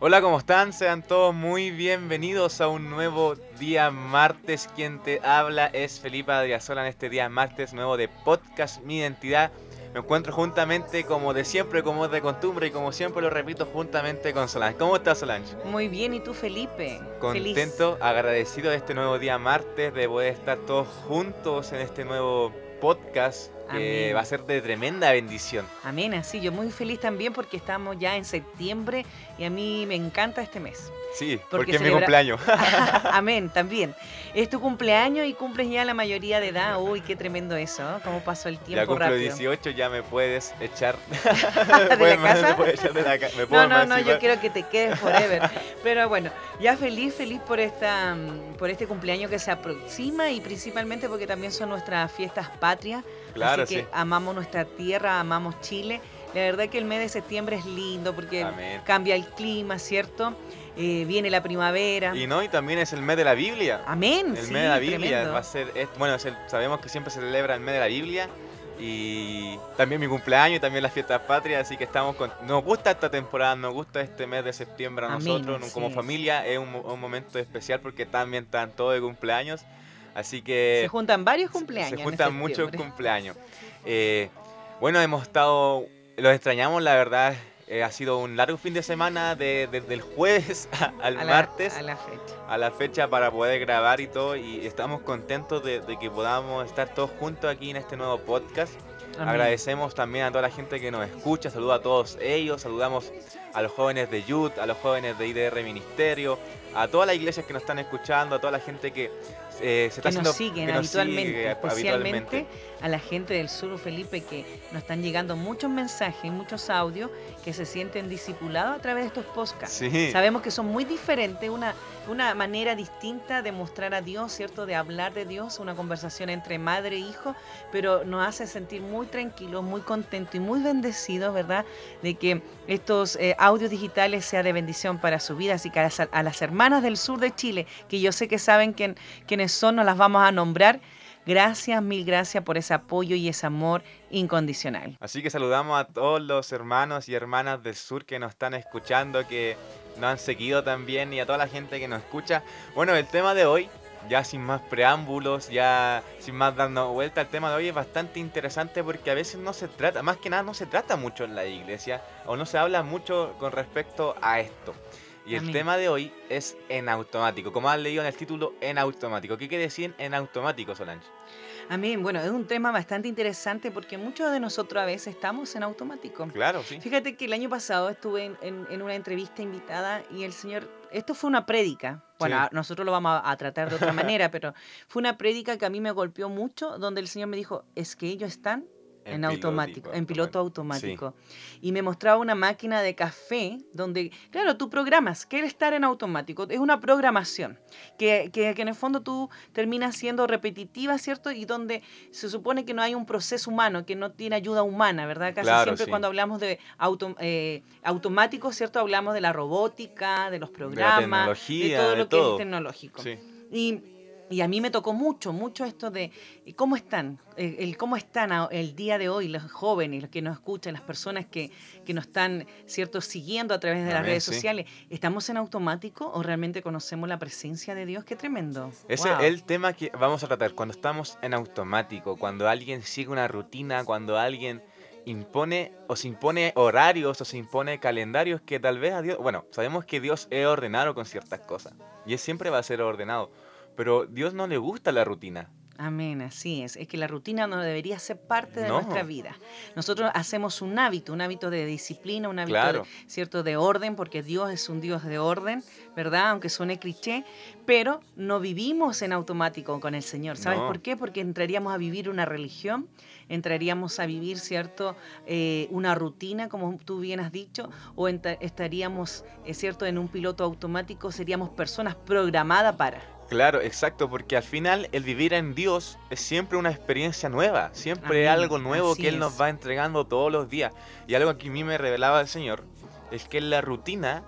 Hola, ¿cómo están? Sean todos muy bienvenidos a un nuevo día martes. Quien te habla es Felipe Adriasola en este día martes nuevo de Podcast Mi Identidad. Me encuentro juntamente, como de siempre, como de costumbre y como siempre lo repito, juntamente con Solange. ¿Cómo estás, Solange? Muy bien, ¿y tú, Felipe? Contento, agradecido de este nuevo día martes, de poder estar todos juntos en este nuevo podcast que va a ser de tremenda bendición. Amén, así yo muy feliz también porque estamos ya en septiembre y a mí me encanta este mes. Sí, porque, es mi cumpleaños. Amén, también. Es tu cumpleaños y cumples ya la mayoría de edad. Uy, qué tremendo eso, ¿no? ¿Cómo pasó el tiempo ya cumplo rápido? 18, ya me puedes echar ¿De la casa. Me echar de la casa. No, no, no, yo quiero que te quedes forever. Pero bueno, ya feliz, feliz por esta por este cumpleaños que se aproxima y principalmente porque también son nuestras fiestas patrias. Claro, Así que sí. amamos nuestra tierra, amamos Chile. La verdad que el mes de septiembre es lindo porque Amén. cambia el clima, ¿cierto? Eh, viene la primavera. Y no, y también es el mes de la Biblia. Amén. El sí, mes de la Biblia tremendo. va a ser, es- bueno, es el- sabemos que siempre se celebra el mes de la Biblia y también mi cumpleaños y también las fiestas patrias, así que estamos con, nos gusta esta temporada, nos gusta este mes de septiembre a nosotros como familia, es un, mo- un momento especial porque también están todos de cumpleaños, así que Se juntan varios cumpleaños. se juntan muchos cumpleaños. Eh, bueno, hemos estado, los extrañamos, la verdad, eh, ha sido un largo fin de semana de- desde el jueves a- al A la- martes a la fecha. a la fecha para poder grabar y todo y estamos contentos de, de que podamos estar todos juntos aquí en este nuevo podcast. Amén. Agradecemos también a toda la gente que nos escucha, saludo a todos ellos, saludamos a los jóvenes de Youth, a los jóvenes de IDR Ministerio, a todas las iglesias que nos están escuchando, a toda la gente que eh, se está que haciendo nos siguen que nos habitualmente, sigue especialmente habitualmente. a la gente del sur, Felipe, que nos están llegando muchos mensajes y muchos audios que se sienten discipulados a través de estos podcasts. Sí, Sabemos que son muy diferentes, una, una manera distinta de mostrar a Dios, ¿cierto? De hablar de Dios, una conversación entre madre e hijo, pero nos hace sentir muy tranquilos, muy contentos y muy bendecidos, ¿verdad? De que estos eh, audios digitales sean de bendición para su vida. Así que a las, a las hermanas del sur de Chile, que yo sé que saben quién, quiénes son, nos las vamos a nombrar. Gracias, mil gracias por ese apoyo y ese amor incondicional. Así que saludamos a todos los hermanos y hermanas del sur que nos están escuchando, que nos han seguido también y a toda la gente que nos escucha. Bueno, el tema de hoy, ya sin más preámbulos, ya sin más dando vuelta, el tema de hoy es bastante interesante porque a veces no se trata, más que nada no se trata mucho en la iglesia o no se habla mucho con respecto a esto. Y el tema de hoy es en automático, como han leído en el título, en automático. ¿Qué quiere decir en automático, Solange? Amén. Bueno, es un tema bastante interesante porque muchos de nosotros a veces estamos en automático. Claro, sí. Fíjate que el año pasado estuve en, en- en una entrevista invitada y el señor, esto fue una prédica, bueno, Sí. nosotros lo vamos a, a tratar de otra manera, pero fue una prédica que a mí me golpeó mucho, donde el señor me dijo, es que ellos están en, automático, en piloto automático. Y me mostraba una máquina de café donde, claro, tú programas, quiere estar en automático, es una programación que, que- que en el fondo tú terminas siendo repetitiva, ¿cierto? Y donde se supone que no hay un proceso humano, que no tiene ayuda humana, ¿verdad? Casi Claro, siempre sí. cuando hablamos de auto, eh, automático, ¿cierto? Hablamos de la robótica, de los programas, tecnología, todo de lo que todo. es tecnológico. Sí. Y, y a mí me tocó mucho, mucho esto de eh, cómo están, el, el cómo están a- el día de hoy los jóvenes, los que nos escuchan, las personas que, que nos están, ¿cierto?, siguiendo a través de las redes sí. sociales. ¿Estamos en automático o realmente conocemos la presencia de Dios? ¡Qué tremendo! Ese Wow. es el tema que vamos a tratar cuando estamos en automático, cuando alguien sigue una rutina, cuando alguien impone o se impone horarios o se impone calendarios que tal vez a Dios, bueno, sabemos que Dios es ordenado con ciertas cosas y Él siempre va a ser ordenado, pero Dios no le gusta la rutina. Amén, así es. Es que la rutina no debería ser parte de No. nuestra vida. Nosotros hacemos un hábito, un hábito de disciplina, un hábito Claro. de, cierto de orden, porque Dios es un Dios de orden, ¿verdad? Aunque suene cliché, pero no vivimos en automático con el Señor. ¿Sabes No. por qué? Porque entraríamos a vivir una religión, entraríamos a vivir, ¿cierto? Eh, una rutina, como tú bien has dicho, o estaríamos, es cierto, en un piloto automático, seríamos personas programadas para. Claro, exacto, porque al final el vivir en Dios es siempre una experiencia nueva, siempre Amén, algo nuevo así que Él nos va entregando todos los días. Y algo que a mí me revelaba el Señor es que la rutina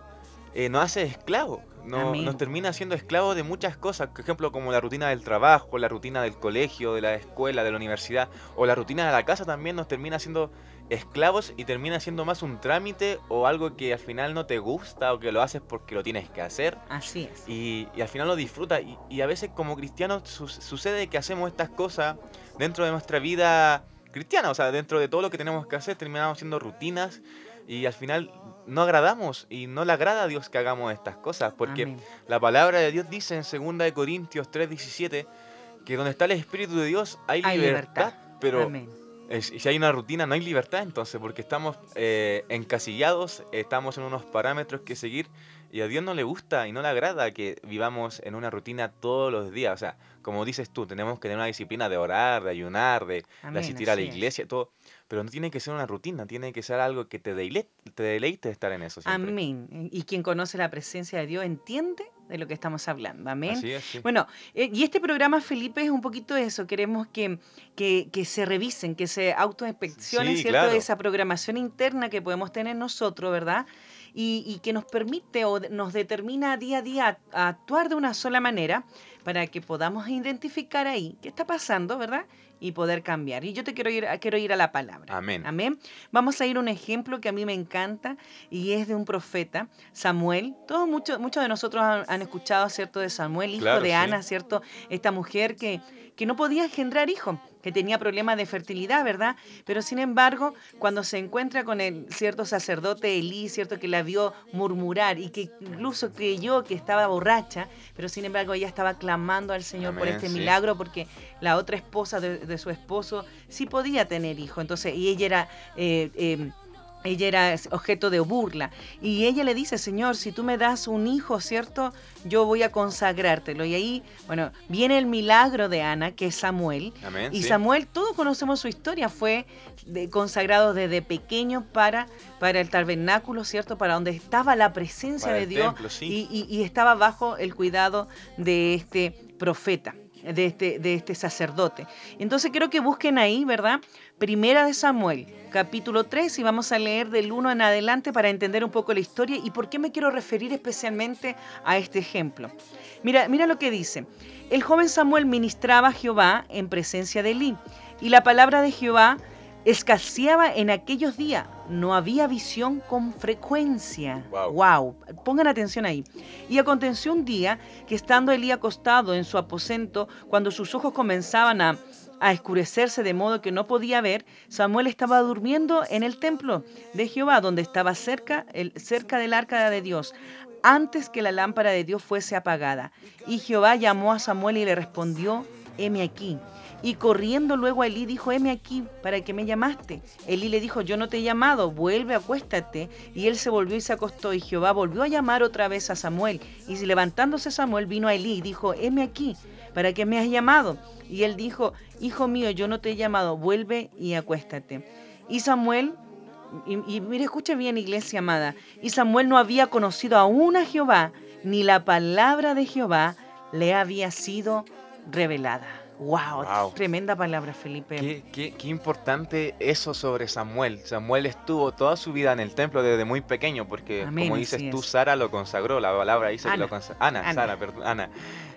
eh, nos hace esclavos. no, nos termina siendo esclavos de muchas cosas, por ejemplo, como la rutina del trabajo, la rutina del colegio, de la escuela, de la universidad, o la rutina de la casa también nos termina siendo esclavos y termina siendo más un trámite o algo que al final no te gusta o que lo haces porque lo tienes que hacer. Así es. Y, al final lo disfrutas. Y, a veces como cristianos sucede que hacemos estas cosas dentro de nuestra vida cristiana, o sea, dentro de todo lo que tenemos que hacer, terminamos siendo rutinas y al final no agradamos y no le agrada a Dios que hagamos estas cosas, porque la palabra de Dios dice en 2 Corintios 3:17 que donde está el Espíritu de Dios hay, libertad, pero si hay una rutina, no hay libertad entonces, porque estamos eh, encasillados, estamos en unos parámetros que seguir y a Dios no le gusta y no le agrada que vivamos en una rutina todos los días. O sea, como dices tú, tenemos que tener una disciplina de orar, de ayunar, de, asistir a la iglesia, todo. Pero no tiene que ser una rutina, tiene que ser algo que te deleite, te deleite estar en eso. Amén. Y quien conoce la presencia de Dios entiende de lo que estamos hablando. Amén. Bueno, eh, y este programa, Felipe, es un poquito eso. Queremos que, que, se revisen, que se autoinspeccionen, ¿cierto? Esa programación interna que podemos tener nosotros, ¿verdad? Y, que nos permite o nos determina día a día a actuar de una sola manera para que podamos identificar ahí qué está pasando, ¿verdad? Y poder cambiar. Y yo te quiero ir, quiero ir a la palabra. Amén. Amén. Vamos a ir a un ejemplo que a mí me encanta y es de un profeta, Samuel. Todos, muchos muchos de nosotros han, escuchado, ¿cierto? De Samuel, hijo de Ana, ¿cierto? Esta mujer que, que no podía engendrar hijo que tenía problemas de fertilidad, ¿verdad? Pero sin embargo, cuando se encuentra con el cierto sacerdote Elí, cierto que la vio murmurar y que incluso creyó que estaba borracha, pero sin embargo ella estaba clamando al Señor por este milagro porque la otra esposa de, su esposo sí podía tener hijo, entonces y ella era eh, eh, ella era objeto de burla. Y ella le dice, Señor, si tú me das un hijo, ¿cierto? Yo voy a consagrártelo. Y ahí, bueno, viene el milagro de Ana, que es Samuel. y Samuel, todos conocemos su historia, fue consagrado desde pequeño para, para el tabernáculo, ¿cierto? Para donde estaba la presencia de Dios y, y estaba bajo el cuidado de este profeta de este, de este sacerdote. Entonces quiero que busquen ahí, ¿verdad? Primera de Samuel, capítulo 3, y vamos a leer del 1 en adelante para entender un poco la historia y por qué me quiero referir especialmente a este ejemplo. Mira, mira lo que dice. El joven Samuel ministraba a Jehová en presencia de Elí, y la palabra de Jehová escaseaba en aquellos días. No había visión con frecuencia. Wow. Pongan atención ahí. Y aconteció un día que estando Elí acostado en su aposento, cuando sus ojos comenzaban a, a escurecerse de modo que no podía ver, Samuel estaba durmiendo en el templo de Jehová, donde estaba cerca, el, cerca del arca de Dios antes que la lámpara de Dios fuese apagada. Y Jehová llamó a Samuel y le respondió, heme aquí. Y corriendo luego a Elí dijo, heme aquí, ¿para que me llamaste? Elí le dijo, yo no te he llamado, vuelve, acuéstate. Y él se volvió y se acostó, y Jehová volvió a llamar otra vez a Samuel. Y levantándose Samuel vino a Elí y dijo, heme aquí, ¿para que me has llamado? Y él dijo, hijo mío, yo no te he llamado, vuelve y acuéstate. Y Samuel y, mire, escuche bien, iglesia amada. Y Samuel no había conocido aún a Jehová, ni la palabra de Jehová le había sido revelada. Wow, tremenda palabra, Felipe. Qué, importante eso sobre Samuel. Samuel estuvo toda su vida en el templo desde muy pequeño, porque como dices tú, Sara lo consagró. La palabra dice que lo consagró. Ana, Sara, perdón, Ana.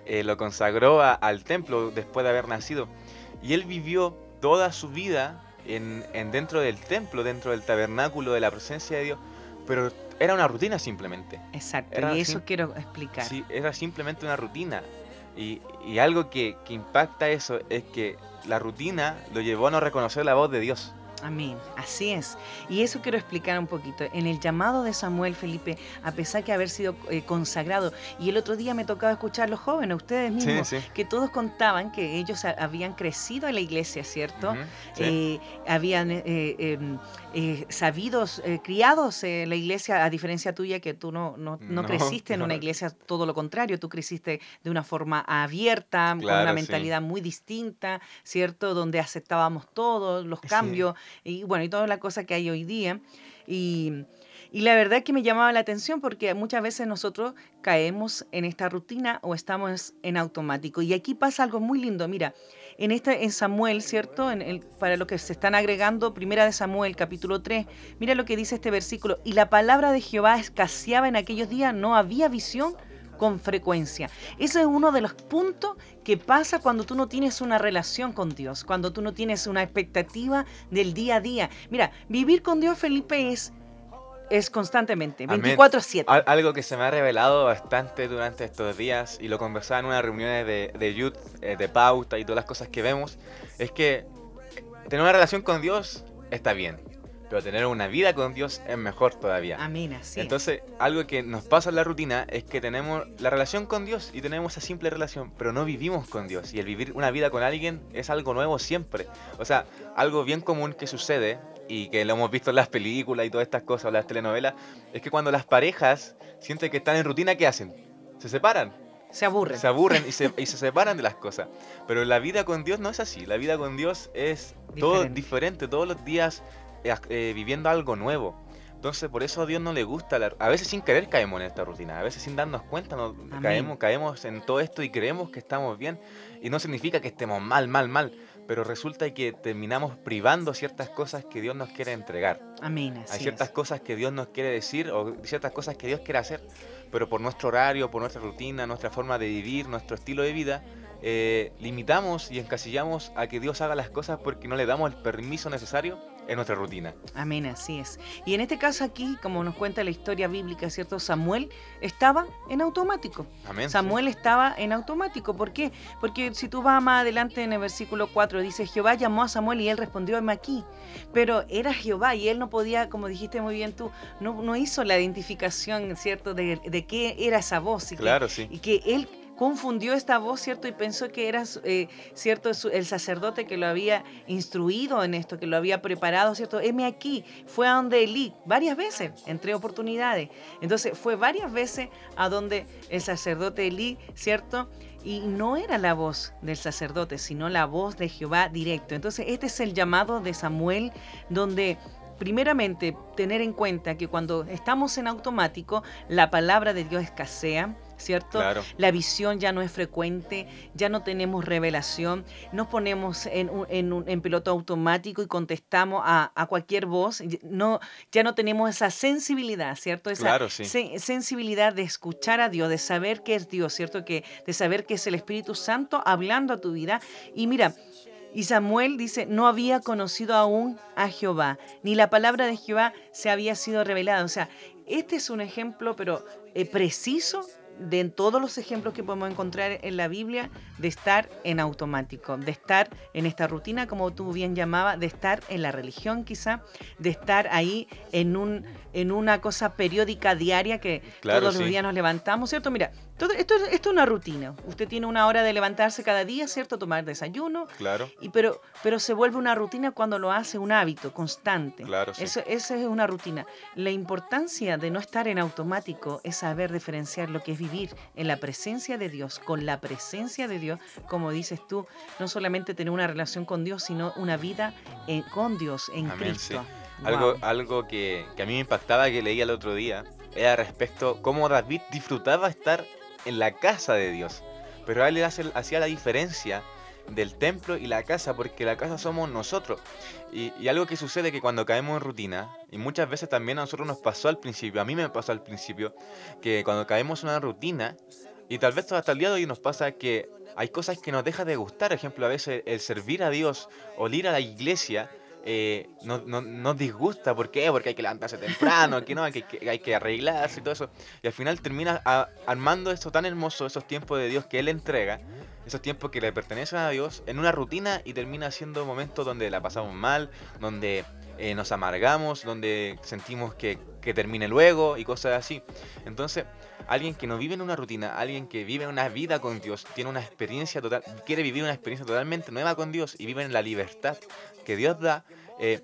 Eh, lo consagró al templo después de haber nacido. Y él vivió toda su vida en, dentro del templo, dentro del tabernáculo de la presencia de Dios. Pero era una rutina simplemente. Exacto, y eso quiero explicar. Sí, era simplemente una rutina. Y, algo que, que impacta eso es que la rutina lo llevó a no reconocer la voz de Dios. Amén, así es. Y eso quiero explicar un poquito. En el llamado de Samuel Felipe, a pesar que haber sido eh, consagrado, y el otro día me tocaba escuchar a los jóvenes, ustedes mismos, que todos contaban que ellos habían crecido en la iglesia, ¿cierto? Eh, habían eh, sabidos, criados en la iglesia, a diferencia tuya, que tú no, no, creciste en una iglesia, todo lo contrario, tú creciste de una forma abierta, con una mentalidad muy distinta, ¿cierto? Donde aceptábamos todos los cambios y bueno, y toda la cosa que hay hoy día. Y, y la verdad que me llamaba la atención porque muchas veces nosotros caemos en esta rutina o estamos en automático. Y aquí pasa algo muy lindo. Mira, en, esta, en Samuel, ¿cierto? En el, para lo que se están agregando, primera de Samuel, capítulo 3, mira lo que dice este versículo. Y la palabra de Jehová escaseaba en aquellos días, no había visión con frecuencia. Ese es uno de los puntos que pasa cuando tú no tienes una relación con Dios, cuando tú no tienes una expectativa del día a día. Mira, vivir con Dios, Felipe, es es constantemente, 24/7. Algo que se me ha revelado bastante durante estos días y lo conversaba en unas reuniones de, de youth, eh, de pauta y todas las cosas que vemos, es que tener una relación con Dios está bien, pero tener una vida con Dios es mejor todavía. Amén, así Entonces, algo que nos pasa en la rutina es que tenemos la relación con Dios y tenemos esa simple relación, pero no vivimos con Dios. Y el vivir una vida con alguien es algo nuevo siempre. O sea, algo bien común que sucede y que lo hemos visto en las películas y todas estas cosas, o las telenovelas, es que cuando las parejas sienten que están en rutina, ¿qué hacen? Se separan. Se aburren. Se aburren y se, y se separan de las cosas. Pero la vida con Dios no es así. La vida con Dios es todo diferente, todos los días eh, eh, viviendo algo nuevo. Entonces, por eso a Dios no le gusta. a veces sin querer caemos en esta rutina. A veces sin darnos cuenta caemos, caemos en todo esto y creemos que estamos bien. Y no significa que estemos mal, mal, mal pero resulta que terminamos privando ciertas cosas que Dios nos quiere entregar. Amén. Hay ciertas cosas que Dios nos quiere decir o ciertas cosas que Dios quiere hacer, pero por nuestro horario, por nuestra rutina, nuestra forma de vivir, nuestro estilo de vida, eh, limitamos y encasillamos a que Dios haga las cosas porque no le damos el permiso necesario en nuestra rutina. Amén, así es. Y en este caso aquí, como nos cuenta la historia bíblica, ¿cierto? Samuel estaba en automático. Amén, Samuel estaba en automático. ¿Por qué? Porque si tú vas más adelante en el versículo 4, dice, Jehová llamó a Samuel y él respondió, heme aquí. Pero era Jehová y él no podía, como dijiste muy bien tú, no, no hizo la identificación, ¿cierto? De, de qué era esa voz. Y claro, sí. Y que él confundió esta voz, ¿cierto? Y pensó que era, eh, ¿cierto? El sacerdote que lo había instruido en esto, que lo había preparado, ¿cierto? Heme aquí, fue a donde Elí, varias veces, entre oportunidades. Entonces, fue varias veces a donde el sacerdote Elí, ¿cierto? Y no era la voz del sacerdote, sino la voz de Jehová directo. Entonces, este es el llamado de Samuel, donde primeramente tener en cuenta que cuando estamos en automático, la palabra de Dios escasea, ¿cierto? La visión ya no es frecuente, ya no tenemos revelación, nos ponemos en, en, en piloto automático y contestamos a, a, cualquier voz, no, ya no tenemos esa sensibilidad, ¿cierto? Esa sensibilidad de escuchar a Dios, de saber que es Dios, ¿cierto? Que, de saber que es el Espíritu Santo hablando a tu vida. Y mira, y Samuel dice, no había conocido aún a Jehová, ni la palabra de Jehová se había sido revelada. O sea, este es un ejemplo, pero eh, preciso de en todos los ejemplos que podemos encontrar en la Biblia de estar en automático, de estar en esta rutina, como tú bien llamabas, de estar en la religión quizá, de estar ahí en, un, en una cosa periódica diaria que todos los días nos levantamos, ¿cierto? Mira, todo, esto, esto, es una rutina. Usted tiene una hora de levantarse cada día, ¿cierto? Tomar desayuno. Claro. Y pero, pero se vuelve una rutina cuando lo hace un hábito constante. Claro, sí. Eso, esa es una rutina. La importancia de no estar en automático es saber diferenciar lo que es vivir en la presencia de Dios, con la presencia de Dios, como dices tú, no solamente tener una relación con Dios, sino una vida eh, con Dios, en Cristo. Algo, algo que, que a mí me impactaba que leía el otro día era respecto cómo David disfrutaba estar en la casa de Dios. Pero él hacía la diferencia del templo y la casa, porque la casa somos nosotros. Y, algo que sucede que cuando caemos en rutina, y muchas veces también a nosotros nos pasó al principio, a mí me pasó al principio, que cuando caemos en una rutina, y tal vez hasta el día de hoy nos pasa que hay cosas que nos deja de gustar, ejemplo, a veces el servir a Dios o ir a la iglesia, eh, nos no, disgusta. ¿Por qué? Porque hay que levantarse temprano, no, hay que, hay que arreglarse y todo eso. Y al final termina armando esto tan hermoso, esos tiempos de Dios que Él entrega, esos tiempos que le pertenecen a Dios, en una rutina y termina siendo momentos donde la pasamos mal, donde eh, nos amargamos, donde sentimos que, que termine luego y cosas así. Entonces, alguien que no vive en una rutina, alguien que vive una vida con Dios, tiene una experiencia total, quiere vivir una experiencia totalmente nueva con Dios y vive en la libertad que Dios da, eh,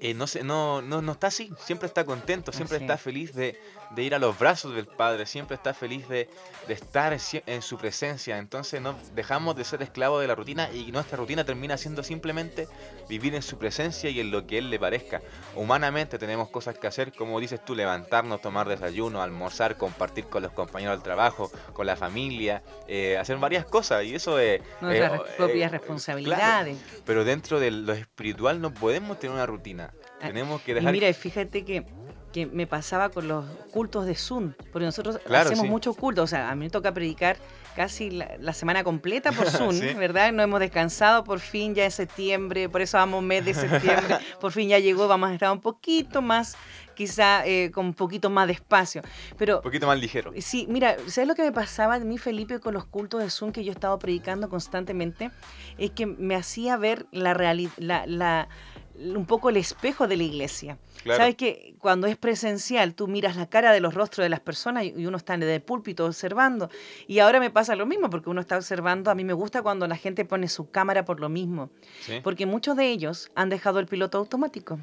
eh, no, no, no, no, está así, siempre está contento, siempre está feliz de, de, ir a los brazos del Padre, siempre está feliz de, de, estar en su presencia. Entonces no dejamos de ser esclavos de la rutina y nuestra rutina termina siendo simplemente vivir en su presencia y en lo que Él le parezca. Humanamente tenemos cosas que hacer, como dices tú, levantarnos, tomar desayuno, almorzar, compartir con los compañeros del trabajo, con la familia, eh, hacer varias cosas y eso es... Nuestras propias responsabilidades. pero dentro de lo espiritual no podemos tener una rutina. Ah, tenemos que dejar... Y mira, fíjate que, que me pasaba con los cultos de Zoom, porque nosotros hacemos muchos cultos, o sea, a mí me toca predicar casi la, semana completa por Zoom, ¿verdad? No hemos descansado, por fin ya es septiembre, por eso vamos mes de septiembre, por fin ya llegó, vamos a estar un poquito más, quizá eh, con un poquito más de espacio, pero... Un poquito más ligero. Sí, mira, ¿sabes lo que me pasaba a mí, Felipe, con los cultos de Zoom que yo he estado predicando constantemente? Es que me hacía ver la realidad, la un poco el espejo de la iglesia. Sabes que cuando es presencial, tú miras la cara de los rostros de las personas y uno está en el púlpito observando. Y ahora me pasa lo mismo, porque uno está observando. A mí me gusta cuando la gente pone su cámara por lo mismo. Porque muchos de ellos han dejado el piloto automático.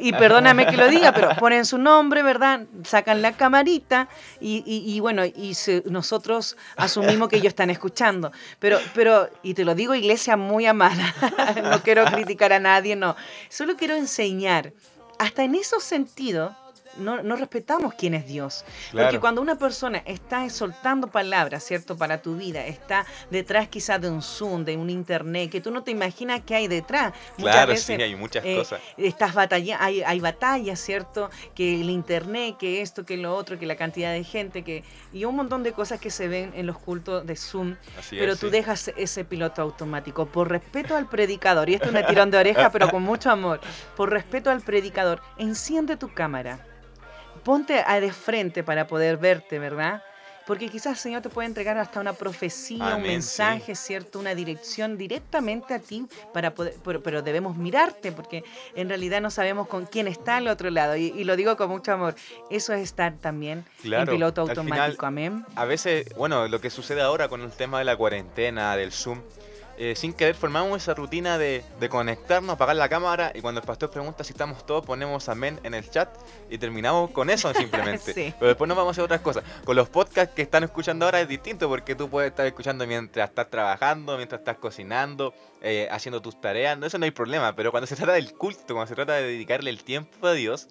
Y, perdóname que lo diga, pero ponen su nombre, ¿verdad? Sacan la camarita y, bueno, y nosotros asumimos que ellos están escuchando. Pero, pero, y te lo digo, iglesia muy amada, no quiero criticar a nadie, no. Solo quiero enseñar, hasta en esos sentidos, no, respetamos quién es Dios. Porque cuando una persona está soltando palabras, ¿cierto? Para tu vida, está detrás quizás de un Zoom, de un Internet, que tú no te imaginas qué hay detrás. Muchas claro, veces, sí, hay muchas eh, cosas. Estas batallas, hay, hay batallas, ¿cierto? Que el Internet, que esto, que lo otro, que la cantidad de gente, que y un montón de cosas que se ven en los cultos de Zoom. pero tú dejas ese piloto automático por respeto al predicador. Y esto es un tirón de oreja, pero con mucho amor. Por respeto al predicador, enciende tu cámara ponte a de frente para poder verte, ¿verdad? Porque quizás el Señor te puede entregar hasta una profecía, un mensaje, ¿cierto? Una dirección directamente a ti para poder, pero, debemos mirarte porque en realidad no sabemos con quién está al otro lado. Y, lo digo con mucho amor. Eso es estar también en piloto automático. Amén. A veces, bueno, lo que sucede ahora con el tema de la cuarentena, del Zoom, eh, sin querer formamos esa rutina de, conectarnos, apagar la cámara y cuando el pastor pregunta si estamos todos ponemos amén en el chat y terminamos con eso simplemente. Pero después nos vamos a hacer otras cosas. Con los podcasts que están escuchando ahora es distinto porque tú puedes estar escuchando mientras estás trabajando, mientras estás cocinando, eh, haciendo tus tareas, no, eso no hay problema. Pero cuando se trata del culto, cuando se trata de dedicarle el tiempo a Dios,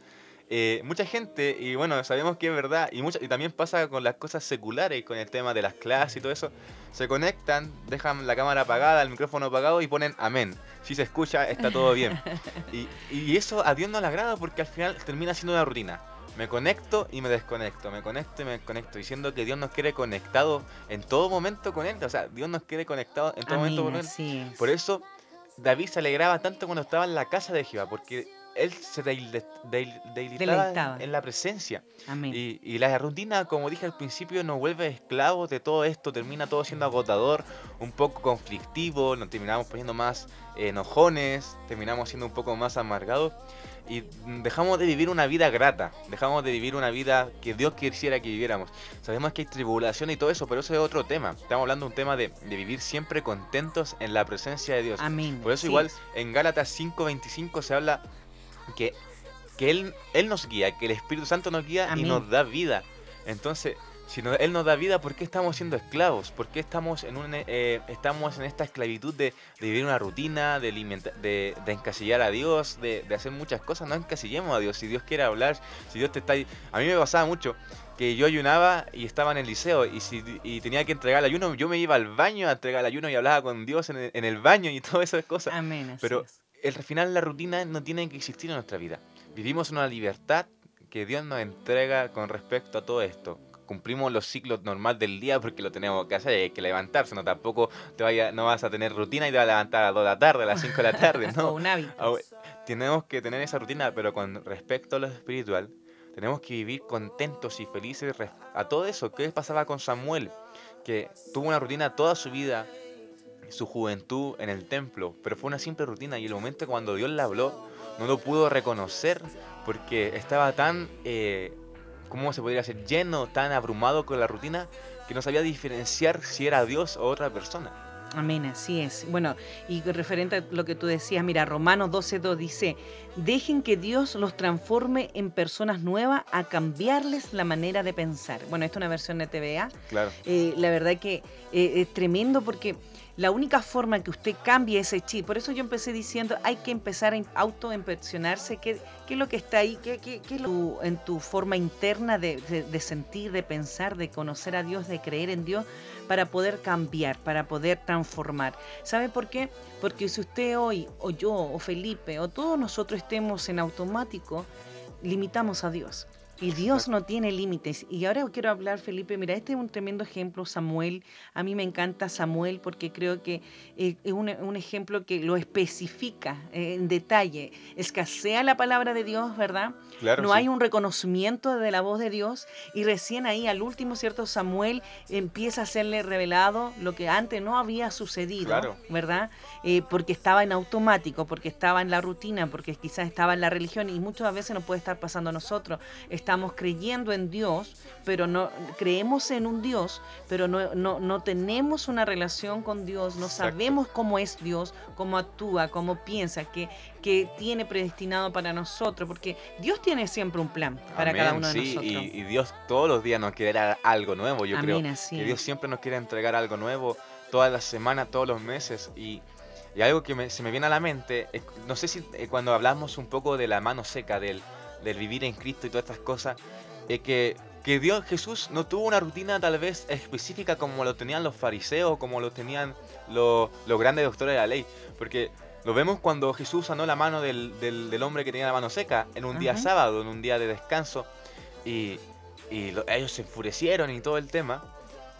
eh, mucha gente, y bueno, sabemos que es verdad, y, mucha, y también pasa con las cosas seculares, con el tema de las clases y todo eso, se conectan, dejan la cámara apagada, el micrófono apagado y ponen amén. Si se escucha, está todo bien. Y, y eso a Dios no le agrada porque al final termina siendo una rutina. Me conecto y me desconecto, me conecto y me desconecto, diciendo que Dios nos quiere conectados en todo momento con Él. O sea, Dios nos quiere conectados en todo momento con Él. Por eso David se alegraba tanto cuando estaba en la casa de Jehová, porque él se deleitaba, en la presencia. Y, la rutina, como dije al principio, nos vuelve esclavos de todo esto, termina todo siendo agotador, un poco conflictivo, nos terminamos poniendo más enojones, terminamos siendo un poco más amargados y dejamos de vivir una vida grata, dejamos de vivir una vida que Dios quisiera que viviéramos. Sabemos que hay tribulación y todo eso, pero eso es otro tema. Estamos hablando de un tema de, vivir siempre contentos en la presencia de Dios. Amén. Por eso igual en Gálatas 5:25 se habla que, que él, él nos guía, que el Espíritu Santo nos guía y nos da vida. Entonces, si Él nos da vida, ¿por qué estamos siendo esclavos? ¿Por qué estamos en, un, eh, estamos en esta esclavitud de, vivir una rutina, de, de, de encasillar a Dios, de, hacer muchas cosas? No encasillemos a Dios. Si Dios quiere hablar, si Dios te está... A mí me pasaba mucho que yo ayunaba y estaba en el liceo y si y tenía que entregar el ayuno, yo me iba al baño a entregar el ayuno y hablaba con Dios en el, en el baño y todas esas cosas. Amén. Pero al final la rutina no tiene que existir en nuestra vida. Vivimos una libertad que Dios nos entrega con respecto a todo esto. Cumplimos los ciclos normales del día porque lo tenemos que hacer, hay que levantarse, no tampoco te vaya, no vas a tener rutina y te vas a levantar a las 2 de la tarde, a las 5 de la tarde, ¿no? un hábito. Ah, tenemos que tener esa rutina, pero con respecto a lo espiritual, tenemos que vivir contentos y felices a todo eso. ¿Qué pasaba con Samuel? Que tuvo una rutina toda su vida, su juventud en el templo, pero fue una simple rutina y el momento cuando Dios le habló no lo pudo reconocer porque estaba tan, eh, ¿cómo se podría decir? Lleno, tan abrumado con la rutina que no sabía diferenciar si era Dios o otra persona. Amén, así es. Bueno, y referente a lo que tú decías, mira, Romanos 12.2 dice, dejen que Dios los transforme en personas nuevas a cambiarles la manera de pensar. Bueno, esta es una versión de TVA. Claro. Eh, la verdad que eh, es tremendo porque la única forma que usted cambie ese chip, por eso yo empecé diciendo, hay que empezar a autoinspeccionarse qué, qué es lo que está ahí, qué, qué, es lo, en tu forma interna de, de, sentir, de pensar, de conocer a Dios, de creer en Dios, para poder cambiar, para poder transformar. ¿Sabe por qué? Porque si usted hoy, o yo, o Felipe, o todos nosotros estemos en automático, limitamos a Dios. Y Dios no tiene límites. Y ahora quiero hablar, Felipe, mira, este es un tremendo ejemplo, Samuel. A mí me encanta Samuel porque creo que eh, es un, un ejemplo que lo especifica eh, en detalle. Escasea la palabra de Dios, ¿verdad? Claro, no sí. hay un reconocimiento de la voz de Dios. Y recién ahí, al último, ¿cierto? Samuel empieza a serle revelado lo que antes no había sucedido, Claro. ¿verdad? Eh, porque estaba en automático, porque estaba en la rutina, porque quizás estaba en la religión y muchas veces nos puede estar pasando a nosotros. Estamos creyendo en Dios, pero no creemos en un Dios, pero no, no, no tenemos una relación con Dios, no Exacto. sabemos cómo es Dios, cómo actúa, cómo piensa, qué, qué tiene predestinado para nosotros, porque Dios tiene siempre un plan para Amén, cada uno de sí, nosotros. Y, y Dios todos los días nos quiere dar algo nuevo, yo creo. Amén, así que. Dios siempre nos quiere entregar algo nuevo todas las semanas, todos los meses. Y, y algo que me- se me viene a la mente, es- no sé si eh, cuando hablamos un poco de la mano seca, del, del vivir en Cristo y todas estas cosas, es que, que Dios, Jesús, no tuvo una rutina tal vez específica como lo tenían los fariseos, como lo tenían los, los grandes doctores de la ley. Porque lo vemos cuando Jesús sanó la mano del, del- del hombre que tenía la mano seca en un día sábado, en un día de descanso. Y, y lo- ellos se enfurecieron y todo el tema.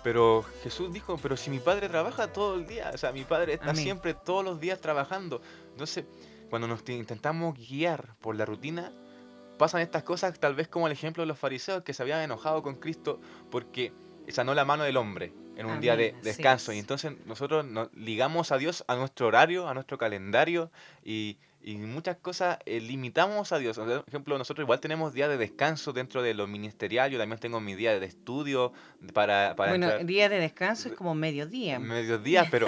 Pero Jesús dijo, pero si mi padre trabaja todo el día, o sea, mi padre está Amén. siempre todos los días trabajando. Entonces, cuando nos te- intentamos guiar por la rutina, pasan estas cosas, tal vez como el ejemplo de los fariseos que se habían enojado con Cristo porque sanó la mano del hombre en un día de descanso. Y es. entonces nosotros nos ligamos a Dios, a nuestro horario, a nuestro calendario y, y muchas cosas eh, limitamos a Dios. Por ejemplo, nosotros igual tenemos días de descanso dentro de lo ministerial. Yo también tengo mi día de estudio para, para Bueno, entrar- día de descanso es como mediodía. mediodía, pero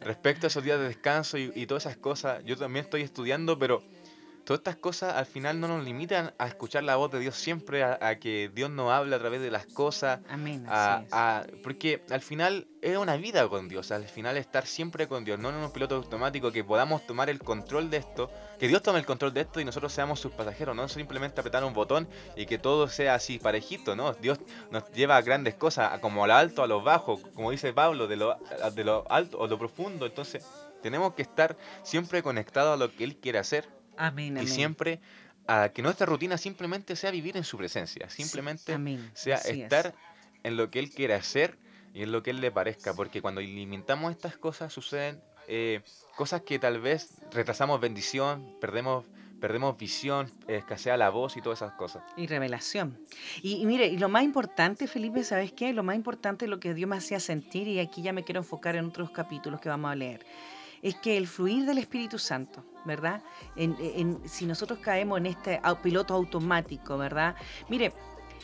respecto a esos días de descanso y, y todas esas cosas, yo también estoy estudiando, pero todas estas cosas al final no nos limitan a escuchar la voz de Dios siempre, a, a que Dios nos habla a través de las cosas, Amén, a- a- porque al final es una vida con Dios, al final estar siempre con Dios, no en un piloto automático, que podamos tomar el control de esto, que Dios tome el control de esto y nosotros seamos sus pasajeros, no simplemente apretar un botón y que todo sea así parejito, ¿no? Dios nos lleva a grandes cosas, a como a lo alto, a lo bajo, como dice Pablo, de lo, de lo alto a lo profundo, entonces tenemos que estar siempre conectados a lo que Él quiere hacer Amén, y amén. siempre a que nuestra rutina simplemente sea vivir en su presencia, Sí, simplemente amén, sea así es. estar en lo que Él quiere hacer y en lo que Él le parezca, porque cuando limitamos estas cosas suceden eh, cosas que tal vez retrasamos bendición, perdemos, perdemos visión, escasea la voz y todas esas cosas. Y revelación. Y, y mire, y lo más importante, Felipe, ¿sabes qué? Lo más importante es lo que Dios me hacía sentir, y aquí ya me quiero enfocar en otros capítulos que vamos a leer, es que el fluir del Espíritu Santo, ¿verdad? En, en- si nosotros caemos en este piloto automático, ¿verdad? Mire,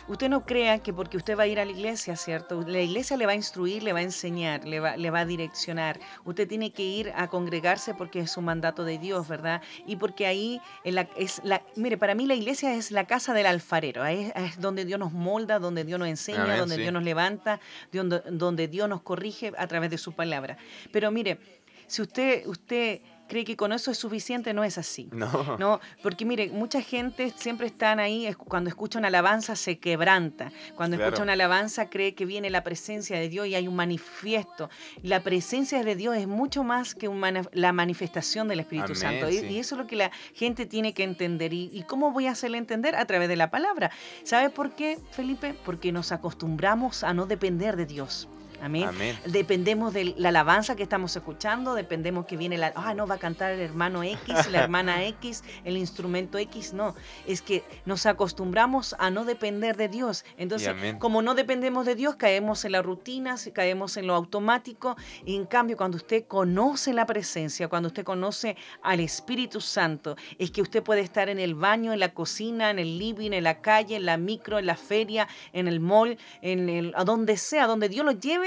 usted no crea que porque usted va a ir a la iglesia, ¿cierto? La iglesia le va a instruir, le va a enseñar, le va, le va a direccionar. Usted tiene que ir a congregarse porque es un mandato de Dios, ¿verdad? Y porque ahí en la- es la, mire, para mí la iglesia es la casa del alfarero, ahí es, es donde Dios nos molda, donde Dios nos enseña, Amén, donde sí. Dios nos levanta, donde, donde Dios nos corrige a través de su palabra. Pero mire, si usted, usted cree que con eso es suficiente, no es así. No, No, porque mire, mucha gente siempre están ahí, cuando escucha una alabanza se quebranta, cuando Claro. escucha una alabanza cree que viene la presencia de Dios y hay un manifiesto. La presencia de Dios es mucho más que un la manifestación del Espíritu Amén, Santo. Y, eso es lo que la gente tiene que entender. ¿Y, y cómo voy a hacerle entender? A través de la palabra. ¿Sabe por qué, Felipe? Porque nos acostumbramos a no depender de Dios. Amén. amén. Dependemos de la alabanza que estamos escuchando, dependemos que viene la, ah, no va a cantar el hermano X, la hermana X, el instrumento X, no, es que nos acostumbramos a no depender de Dios. Entonces, como no dependemos de Dios, caemos en la rutina, caemos en lo automático, y en cambio, cuando usted conoce la presencia, cuando usted conoce al Espíritu Santo, es que usted puede estar en el baño, en la cocina, en el living, en la calle, en la micro, en la feria, en el mall, en el, a donde sea, donde Dios lo lleve,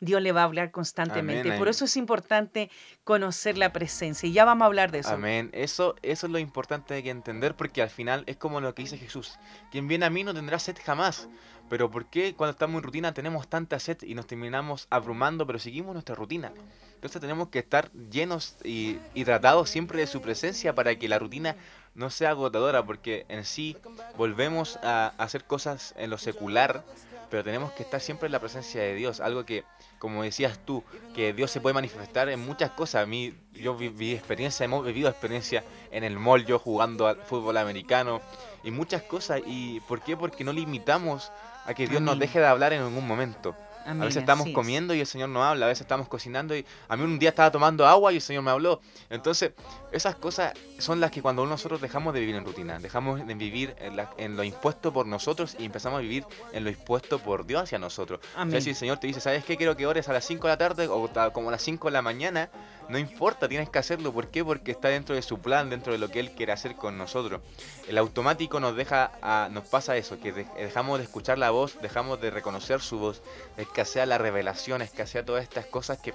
Dios le va a hablar constantemente. Amén, Por eso es importante conocer la presencia. Y ya vamos a hablar de eso. Amén. Eso, eso es lo importante que entender porque al final es como lo que dice Jesús. Quien viene a mí no tendrá sed jamás. Pero ¿por qué cuando estamos en rutina tenemos tanta sed y nos terminamos abrumando pero seguimos nuestra rutina? Entonces tenemos que estar llenos y hidratados siempre de su presencia para que la rutina no sea agotadora porque en sí volvemos a hacer cosas en lo secular pero tenemos que estar siempre en la presencia de Dios, algo que, como decías tú, que Dios se puede manifestar en muchas cosas. A mí, yo viví experiencia, hemos vivido experiencia en el mall, yo jugando al fútbol americano y muchas cosas. ¿Y por qué? Porque no limitamos a que Dios nos deje de hablar en ningún momento a veces estamos comiendo y el Señor no habla, a veces estamos cocinando y a mí un día estaba tomando agua y el Señor me habló. Entonces, esas cosas son las que cuando nosotros dejamos de vivir en rutina, dejamos de vivir en, lo impuesto por nosotros y empezamos a vivir en lo impuesto por Dios hacia nosotros. O sea, si el Señor te dice, ¿sabes qué? Quiero que ores a las 5 de la tarde o como a las 5 de la mañana, no importa, tienes que hacerlo. ¿Por qué? Porque está dentro de su plan, dentro de lo que Él quiere hacer con nosotros. El automático nos deja, a, nos pasa eso, que dejamos de escuchar la voz, dejamos de reconocer su voz, escasea la revelación, escasea todas estas cosas que,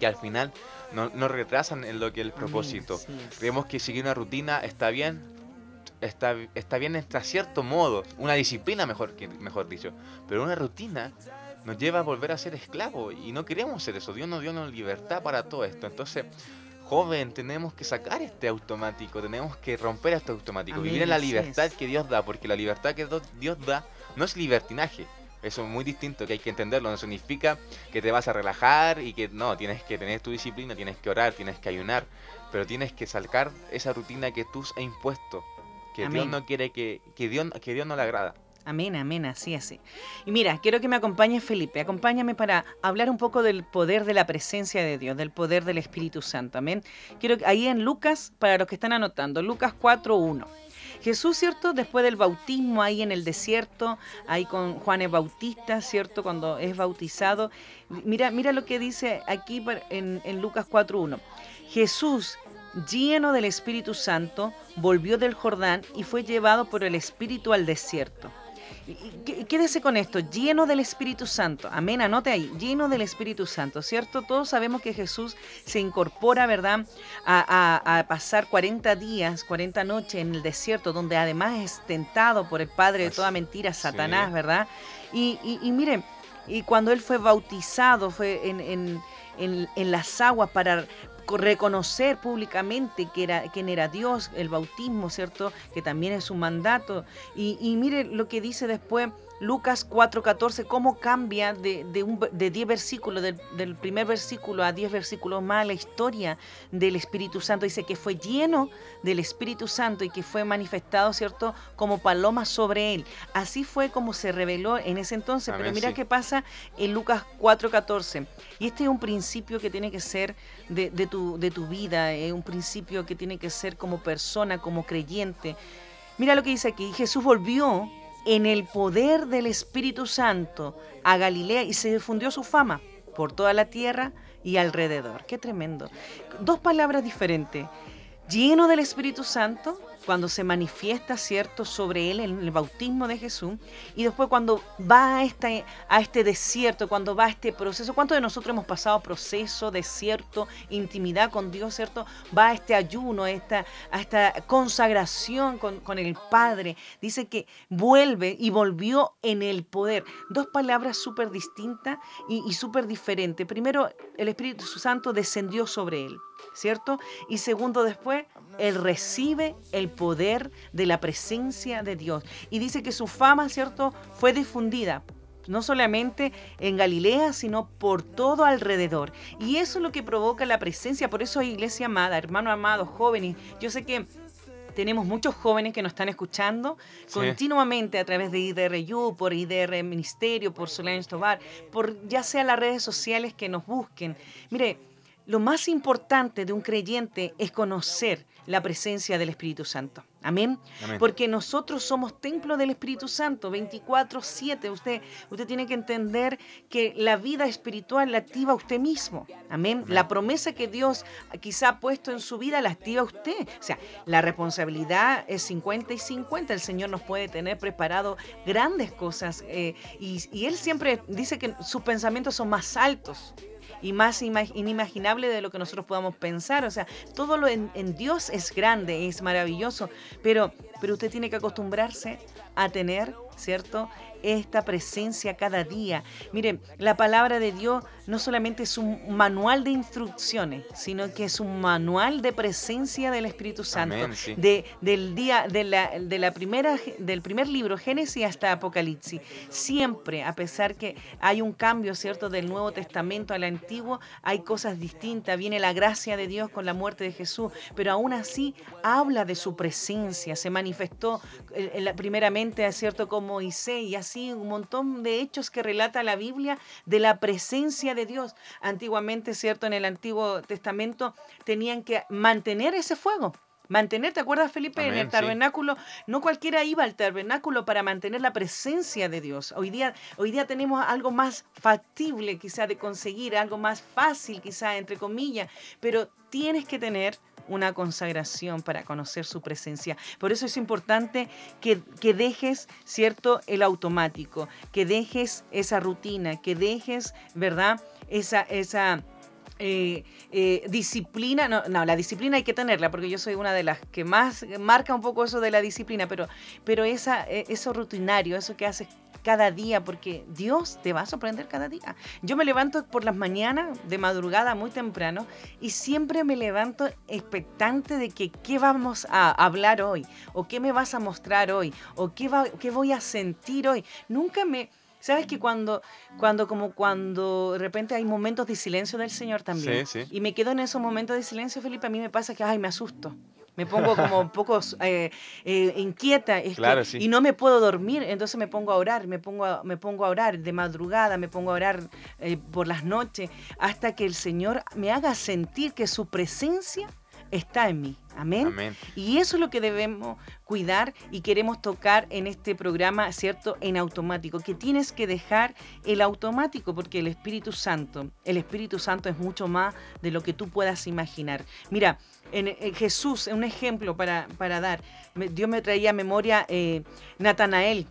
que al final nos no retrasan en lo que es el propósito. Creemos que seguir una rutina está bien, está, está bien hasta cierto modo, una disciplina mejor, que, mejor dicho, pero una rutina nos lleva a volver a ser esclavos y no queremos ser eso. Dios nos dio una libertad para todo esto. Entonces, joven, tenemos que sacar este automático, tenemos que romper este automático, vivir en la libertad que Dios da, porque la libertad que Dios da no es libertinaje. Eso es muy distinto, que hay que entenderlo. No significa que te vas a relajar y que no, tienes que tener tu disciplina, tienes que orar, tienes que ayunar, pero tienes que sacar esa rutina que tú has impuesto, que Dios no quiere que, que, Dios, que Dios no le agrada. Amén, amén, así, así. Y mira, quiero que me acompañe Felipe, acompáñame para hablar un poco del poder de la presencia de Dios, del poder del Espíritu Santo, amén. Quiero ahí en Lucas, para los que están anotando, Lucas 4.1. Jesús, ¿cierto? Después del bautismo ahí en el desierto, ahí con Juan el Bautista, ¿cierto? Cuando es bautizado. Mira, mira lo que dice aquí en, en Lucas 4.1. Jesús, lleno del Espíritu Santo, volvió del Jordán y fue llevado por el Espíritu al desierto Quédese con esto, lleno del Espíritu Santo. Amén, anote ahí, lleno del Espíritu Santo, ¿cierto? Todos sabemos que Jesús se incorpora, ¿verdad? A, pasar 40 días, 40 noches en el desierto, donde además es tentado por el Padre de toda mentira, Satanás, ¿verdad? Y, y, miren, y cuando él fue bautizado, fue en, en, en, las aguas para, reconocer públicamente que era, quién era Dios, el bautismo, ¿cierto? Que también es un mandato. Y, y mire lo que dice después Lucas 4:14, cómo cambia de, de, un, de 10 versículos, del, primer versículo a 10 versículos más la historia del Espíritu Santo. Dice que fue lleno del Espíritu Santo y que fue manifestado, ¿cierto?, como paloma sobre él. Así fue como se reveló en ese entonces. Pero mira qué pasa en Lucas 4:14. Y este es un principio que tiene que ser de, de, tu, de tu vida, es un principio que tiene que ser como persona, como creyente. Mira lo que dice aquí, Jesús volvió en el poder del Espíritu Santo a Galilea y se difundió su fama por toda la tierra y alrededor. Qué tremendo. Dos palabras diferentes. Lleno del Espíritu Santo cuando se manifiesta, ¿cierto?, sobre él en el bautismo de Jesús, y después cuando va a este, a este desierto, cuando va a este proceso, ¿cuántos de nosotros hemos pasado proceso, desierto, intimidad con Dios, ¿cierto? Va a este ayuno, a esta, esta consagración con, el Padre. Dice que vuelve y volvió en el poder. Dos palabras súper distintas y, y súper diferentes. Primero, el Espíritu Santo descendió sobre él. ¿Cierto? Y segundo después, él recibe el poder de la presencia de Dios. Y dice que su fama, ¿cierto?, fue difundida no solamente en Galilea, sino por todo alrededor. Y eso es lo que provoca la presencia. Por eso, iglesia amada, hermano amado, jóvenes, yo sé que tenemos muchos jóvenes que nos están escuchando continuamente a través de IDRU, por IDR Ministerio, por Solán Tobar, por ya sea las redes sociales que nos busquen. Mire, lo más importante de un creyente es conocer la presencia del Espíritu Santo. Amén. Porque nosotros somos templo del Espíritu Santo 24/7. Usted, usted tiene que entender que la vida espiritual la activa usted mismo. Amén. La promesa que Dios quizá ha puesto en su vida la activa usted. O sea, la responsabilidad es 50 y 50. El Señor nos puede tener preparado grandes cosas eh, y, y Él siempre dice que sus pensamientos son más altos y más inimaginable de lo que nosotros podamos pensar. O sea, todo lo en, Dios es grande, es maravilloso, pero, pero usted tiene que acostumbrarse a tener ¿cierto? Esta presencia cada día. Miren, la palabra de Dios no solamente es un manual de instrucciones, sino que es un manual de presencia del Espíritu Santo. de, del día, de la, de la primera, del primer libro, Génesis hasta Apocalipsis. Siempre, a pesar que hay un cambio, ¿cierto?, del Nuevo Testamento al Antiguo, hay cosas distintas. Viene la gracia de Dios con la muerte de Jesús, pero aún así habla de su presencia. Se manifestó eh, primeramente, ¿cierto?, como Moisés y así un montón de hechos que relata la Biblia de la presencia de Dios. Antiguamente, ¿cierto? En el Antiguo Testamento tenían que mantener ese fuego. Mantener, ¿te acuerdas Felipe? en el tabernáculo, no cualquiera iba al tabernáculo para mantener la presencia de Dios. Hoy día, hoy día tenemos algo más factible quizá de conseguir, algo más fácil quizá, entre comillas, pero tienes que tener una consagración para conocer su presencia. Por eso es importante que, dejes, ¿cierto?, el automático, que dejes esa rutina, que dejes, ¿verdad?, esa... esa eh, eh, disciplina, no, no, la disciplina hay que tenerla, porque yo soy una de las que más marca un poco eso de la disciplina, pero, pero esa, eh, eso rutinario, eso que haces cada día, porque Dios te va a sorprender cada día. Yo me levanto por las mañanas, de madrugada, muy temprano, y siempre me levanto expectante de que qué vamos a hablar hoy, o qué me vas a mostrar hoy, o qué, va, qué voy a sentir hoy. Nunca me... ¿Sabes que cuando, cuando, como cuando de repente hay momentos de silencio del Señor también? Sí, sí. Y me quedo en esos momentos de silencio, Felipe, a mí me pasa que, ay, me asusto me pongo como un poco eh, eh, inquieta y no me puedo dormir, entonces me pongo a orar, me pongo a, me pongo a orar de madrugada, me pongo a orar eh, por las noches, hasta que el Señor me haga sentir que su presencia está en mí. Amén. Y eso es lo que debemos cuidar y queremos tocar en este programa, ¿cierto? En automático, que tienes que dejar el automático porque el Espíritu Santo, el Espíritu Santo es mucho más de lo que tú puedas imaginar. Mira, en, Jesús, un ejemplo para, para, dar, Dios me traía a memoria eh, Natanael.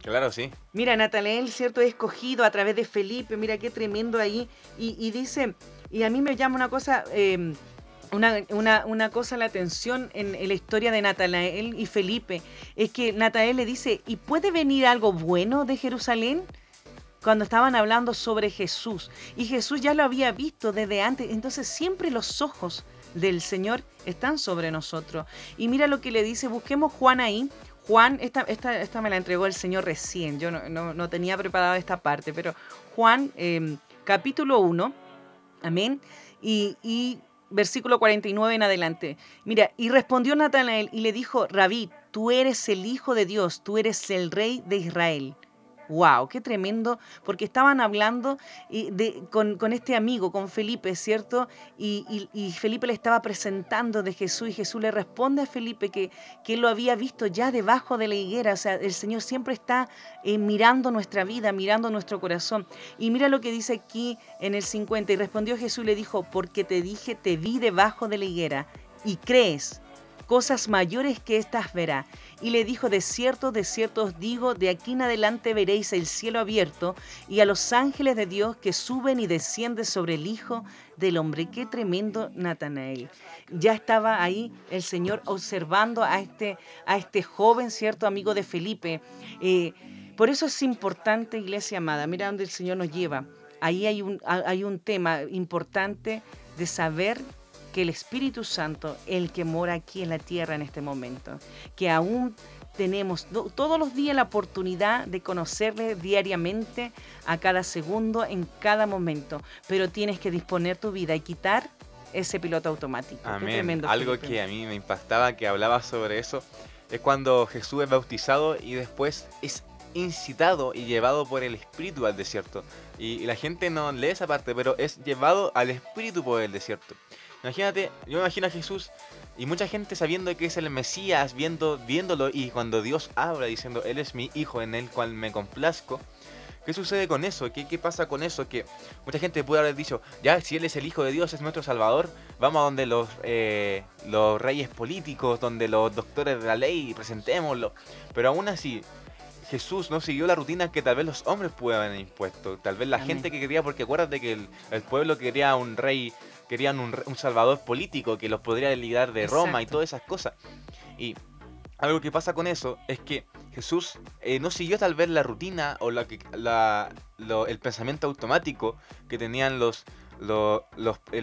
Claro, sí. Mira, Natanael, ¿cierto? escogido a través de Felipe, mira qué tremendo ahí. Y, dice, y a mí me llama una cosa... Eh, una, una, una, cosa la atención en, la historia de Natanael y Felipe es que Natanael le dice, ¿y puede venir algo bueno de Jerusalén? Cuando estaban hablando sobre Jesús. Y Jesús ya lo había visto desde antes. Entonces siempre los ojos del Señor están sobre nosotros. Y mira lo que le dice, busquemos Juan ahí. Juan, esta, esta, esta me la entregó el Señor recién, yo no, no, tenía preparada esta parte, pero Juan em, capítulo 1, amén, y, y versículo 49 en adelante. Mira, y respondió Natanael y le dijo, Rabí, tú eres el Hijo de Dios, tú eres el Rey de Israel wow, qué tremendo, porque estaban hablando de, con, este amigo, con Felipe, ¿cierto? Y, Felipe le estaba presentando de Jesús y Jesús le responde a Felipe que, que lo había visto ya debajo de la higuera, o sea, el Señor siempre está eh, mirando nuestra vida, mirando nuestro corazón. Y mira lo que dice aquí en el 50, y respondió Jesús y le dijo, porque te dije, te vi debajo de la higuera y crees cosas mayores que estas verá. Y le dijo, de cierto, de cierto os digo, de aquí en adelante veréis el cielo abierto y a los ángeles de Dios que suben y descienden sobre el Hijo del Hombre. Qué tremendo Natanael. Ya estaba ahí el Señor observando a este, a este joven, cierto, amigo de Felipe. Eh, por eso es importante, iglesia amada, mira dónde el Señor nos lleva. Ahí hay un, hay un tema importante de saber que el Espíritu Santo, el que mora aquí en la tierra en este momento, que aún tenemos todos los días la oportunidad de conocerle diariamente, a cada segundo, en cada momento, pero tienes que disponer tu vida y quitar ese piloto automático. Amén. Algo que a mí me impactaba, que hablaba sobre eso, es cuando Jesús es bautizado y después es incitado y llevado por el Espíritu al desierto. Y, la gente no lee esa parte, pero es llevado al Espíritu por el desierto. Imagínate, yo me imagino a Jesús y mucha gente sabiendo que es el Mesías, viendo, viéndolo y cuando Dios habla diciendo, Él es mi hijo en el cual me complazco. ¿Qué sucede con eso? ¿Qué, ¿Qué, pasa con eso? Que mucha gente puede haber dicho, ya, si Él es el Hijo de Dios, es nuestro Salvador, vamos a donde los, eh, los reyes políticos, donde los doctores de la ley, presentémoslo. Pero aún así, Jesús no siguió la rutina que tal vez los hombres puedan haber impuesto. Tal vez la gente que quería, porque acuérdate que el, el pueblo quería un rey querían un, salvador político que los podría ligar de Roma y todas esas cosas. Y algo que pasa con eso es que Jesús eh, no siguió tal vez la rutina o la, que- la- lo- el pensamiento automático que tenían los, los, los- eh,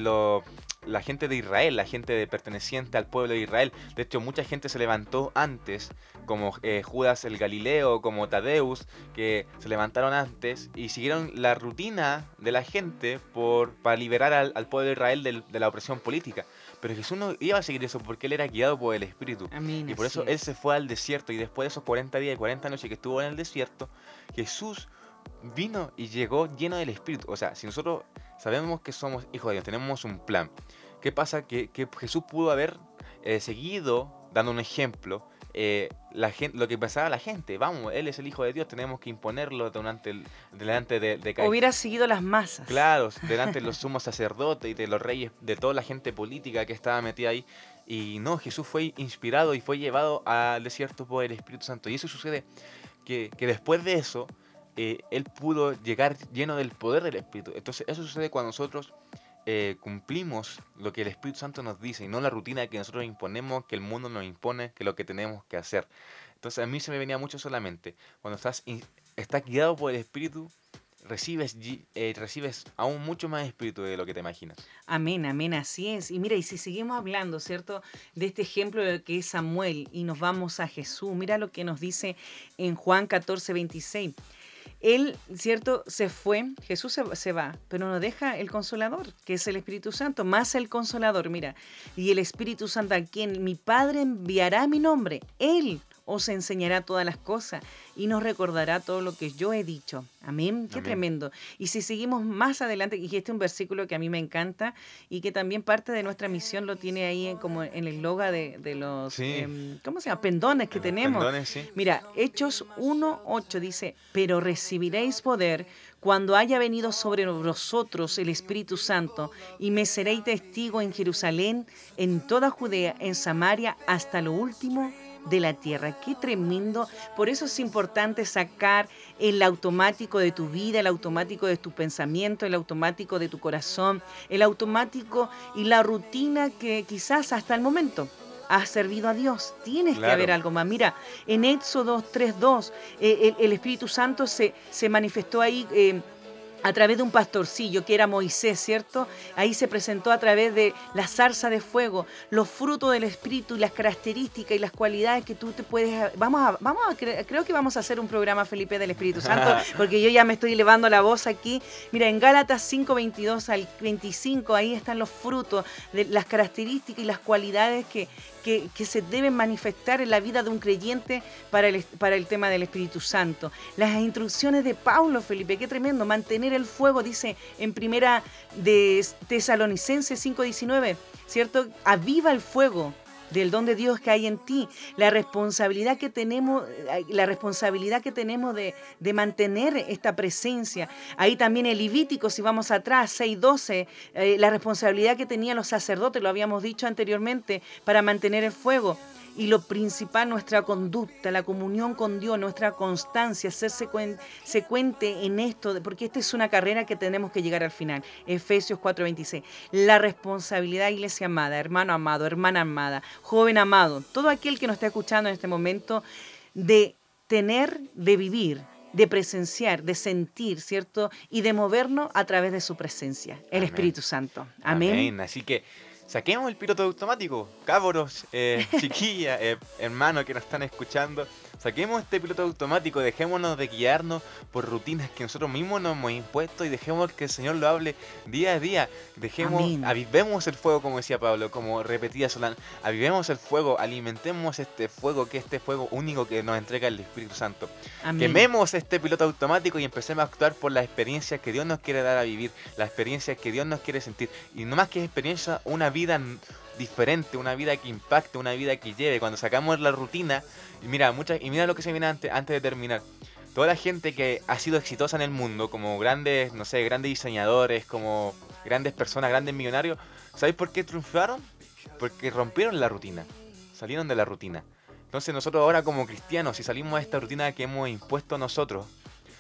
la gente de Israel, la gente de perteneciente al pueblo de Israel. De hecho, mucha gente se levantó antes, como eh, Judas el Galileo, como Tadeus, que se levantaron antes y siguieron la rutina de la gente por, para liberar al, al pueblo de Israel de la opresión política. Pero Jesús no iba a seguir eso porque él era guiado por el Espíritu. Amén. Y por eso él se fue al desierto y después de esos 40 días y 40 noches que estuvo en el desierto, Jesús vino y llegó lleno del Espíritu. O sea, si nosotros sabemos que somos hijos de Dios, tenemos un plan, ¿qué pasa? Que, que Jesús pudo haber eh, seguido dando un ejemplo. eh, la gente, lo que pensaba la gente, vamos, él es el hijo de Dios, tenemos que imponerlo delante, el- delante de, de. Hubiera seguido las masas. Claro, delante de los sumos sacerdotes y de los reyes, de toda la gente política que estaba metida ahí. Y no, Jesús fue inspirado y fue llevado al desierto por el Espíritu Santo. Y eso sucede que, que después de eso, eh, Él pudo llegar lleno del poder del Espíritu. Entonces eso sucede cuando nosotros eh, cumplimos lo que el Espíritu Santo nos dice y no la rutina que nosotros imponemos, que el mundo nos impone, que lo que tenemos que hacer. Entonces a mí se me venía mucho solamente, cuando estás, estás guiado por el Espíritu, recibes, eh, recibes aún mucho más espíritu de lo que te imaginas. Amén, amén, así es. Y mira, y si seguimos hablando, ¿cierto? De este ejemplo de que es Samuel y nos vamos a Jesús, mira lo que nos dice en Juan 14, 26. Él, ¿cierto? Se fue, Jesús se, se va, pero nos deja el consolador, que es el Espíritu Santo, más el consolador, mira. Y el Espíritu Santo a quien mi Padre enviará mi nombre, Él os enseñará todas las cosas y nos recordará todo lo que yo he dicho. Amén. Qué Amén. tremendo. Y si seguimos más adelante, y este es un versículo que a mí me encanta y que también parte de nuestra misión lo tiene ahí en- como en el logo de, de los, Sí. em, ¿cómo se llama? Pendones que Los tenemos. pendones, sí. Mira, Hechos 1.8 dice, pero recibiréis poder cuando haya venido sobre vosotros el Espíritu Santo y me seréis testigo en Jerusalén, en toda Judea, en Samaria, hasta lo último de la tierra. Qué tremendo. Por eso es importante sacar el automático de tu vida, el automático de tu pensamiento, el automático de tu corazón, el automático y la rutina que quizás hasta el momento has servido a Dios. Tienes que haber algo más. Mira, en Éxodo 3.2, eh, el, el Espíritu Santo se, se manifestó ahí. eh, a través de un pastorcillo que era Moisés, ¿cierto? Ahí se presentó a través de la zarza de fuego, los frutos del Espíritu y las características y las cualidades que tú te puedes... Vamos a, vamos a cre- creo que vamos a hacer un programa, Felipe, del Espíritu Santo, porque yo ya me estoy elevando la voz aquí. Mira, en Gálatas 5, 22 al 25, ahí están los frutos, de las características y las cualidades que, que, se deben manifestar en la vida de un creyente para el, para el tema del Espíritu Santo. Las instrucciones de Pablo, Felipe, qué tremendo, mantener el fuego, dice en primera de Tesalonicenses 5:19, ¿cierto? Aviva el fuego del don de Dios que hay en ti, la responsabilidad que tenemos, eh, la responsabilidad que tenemos de, mantener esta presencia. Ahí también el Levítico, si vamos atrás, 6.12, eh, la responsabilidad que tenían los sacerdotes, lo habíamos dicho anteriormente, para mantener el fuego. Y lo principal, nuestra conducta, la comunión con Dios, nuestra constancia, ser secuen- secuente en esto, porque esta es una carrera que tenemos que llegar al final. Efesios 4:26. La responsabilidad, iglesia amada, hermano amado, hermana amada, joven amado, todo aquel que nos está escuchando en este momento, de tener, de vivir, de presenciar, de sentir, ¿cierto? Y de movernos a través de su presencia, el Amén. Espíritu Santo. Amén. Así que saquemos el piloto automático, cabros, eh, chiquillas, eh, hermanos que nos están escuchando. Saquemos este piloto automático, dejémonos de guiarnos por rutinas que nosotros mismos nos hemos impuesto y dejemos que el Señor lo hable día a día. Dejemos, Amén. avivemos el fuego, como decía Pablo, como repetía Solán, avivemos el fuego, alimentemos este fuego, que este fuego único que nos entrega el Espíritu Santo. Amén. Quememos este piloto automático y empecemos a actuar por las experiencias que Dios nos quiere dar a vivir, las experiencias que Dios nos quiere sentir. Y no más que experiencia, una vida diferente, una vida que impacte, una vida que lleve. Cuando sacamos la rutina, y mira, mucha, y mira lo que se viene antes, antes de terminar. Toda la gente que ha sido exitosa en el mundo, como grandes, no sé, grandes diseñadores, como grandes personas, grandes millonarios, ¿sabéis por qué triunfaron? Porque rompieron la rutina, salieron de la rutina. Entonces nosotros ahora como cristianos, si salimos de esta rutina que hemos impuesto nosotros,